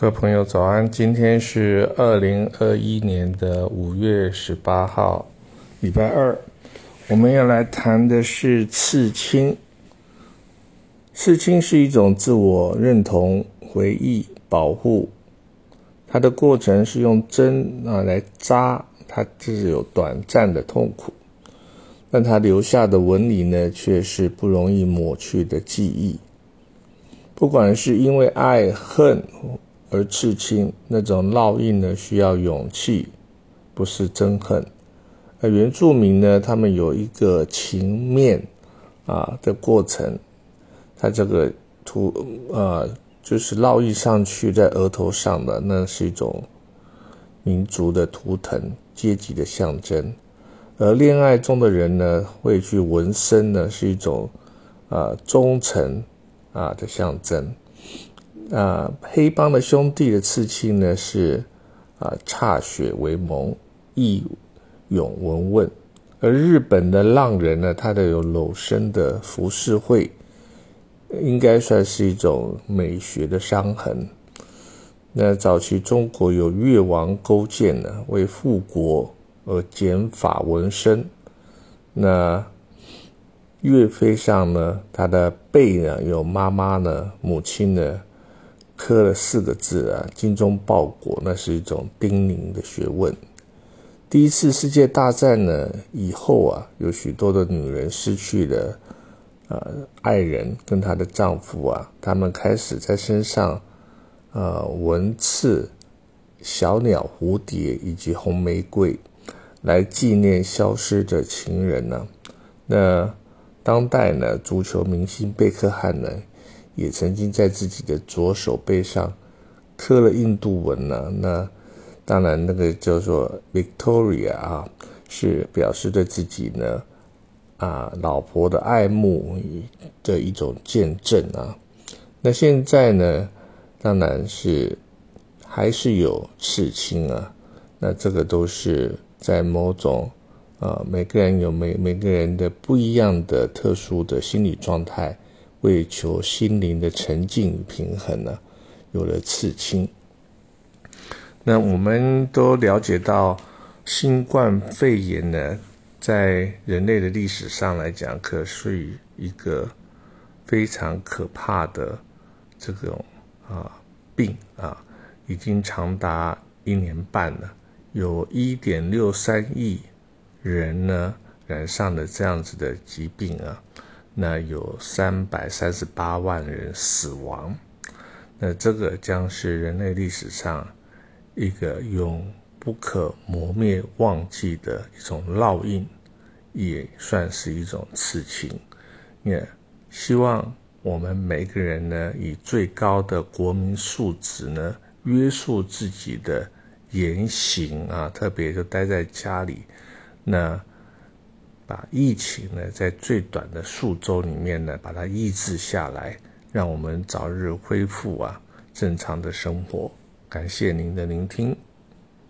各位朋友早安，今天是二零二一年的五月十八号，礼拜二。我们要来谈的是刺青。刺青是一种自我认同、回忆、保护。它的过程是用针啊来扎，它只有短暂的痛苦，但它留下的纹理呢，却是不容易抹去的记忆。不管是因为爱恨。而刺青那种烙印呢，需要勇气，不是憎恨。而原住民呢，他们有一个情面啊的过程，他这个图呃，就是烙印上去在额头上的，那是一种民族的图腾、阶级的象征。而恋爱中的人呢，会去纹身呢，是一种啊忠诚啊的象征。啊，黑帮的兄弟的刺青呢是啊，歃血为盟，义勇文问；而日本的浪人呢，他的有裸身的浮世绘，应该算是一种美学的伤痕。那早期中国有越王勾践呢，为复国而剪发纹身。那岳飞上呢，他的背呢有妈妈呢，母亲呢。刻了四个字啊，“精忠报国”，那是一种叮咛的学问。第一次世界大战呢以后啊，有许多的女人失去了呃爱人跟她的丈夫啊，她们开始在身上呃纹刺小鸟、蝴蝶以及红玫瑰，来纪念消失的情人呢。那当代呢，足球明星贝克汉呢？也曾经在自己的左手背上刻了印度文呢。那当然，那个叫做 Victoria 啊，是表示对自己呢啊老婆的爱慕的一种见证啊。那现在呢，当然是还是有刺青啊。那这个都是在某种啊，每个人有每每个人的不一样的特殊的心理状态。为求心灵的沉静与平衡呢，有了刺青。那我们都了解到，新冠肺炎呢，在人类的历史上来讲，可是一个非常可怕的这种啊病啊，已经长达一年半了，有一点六三亿人呢染上了这样子的疾病啊。那有三百三十八万人死亡，那这个将是人类历史上一个永不可磨灭、忘记的一种烙印，也算是一种刺青。也希望我们每个人呢，以最高的国民素质呢，约束自己的言行啊，特别就待在家里，那。把疫情呢，在最短的数周里面呢，把它抑制下来，让我们早日恢复啊正常的生活。感谢您的聆听。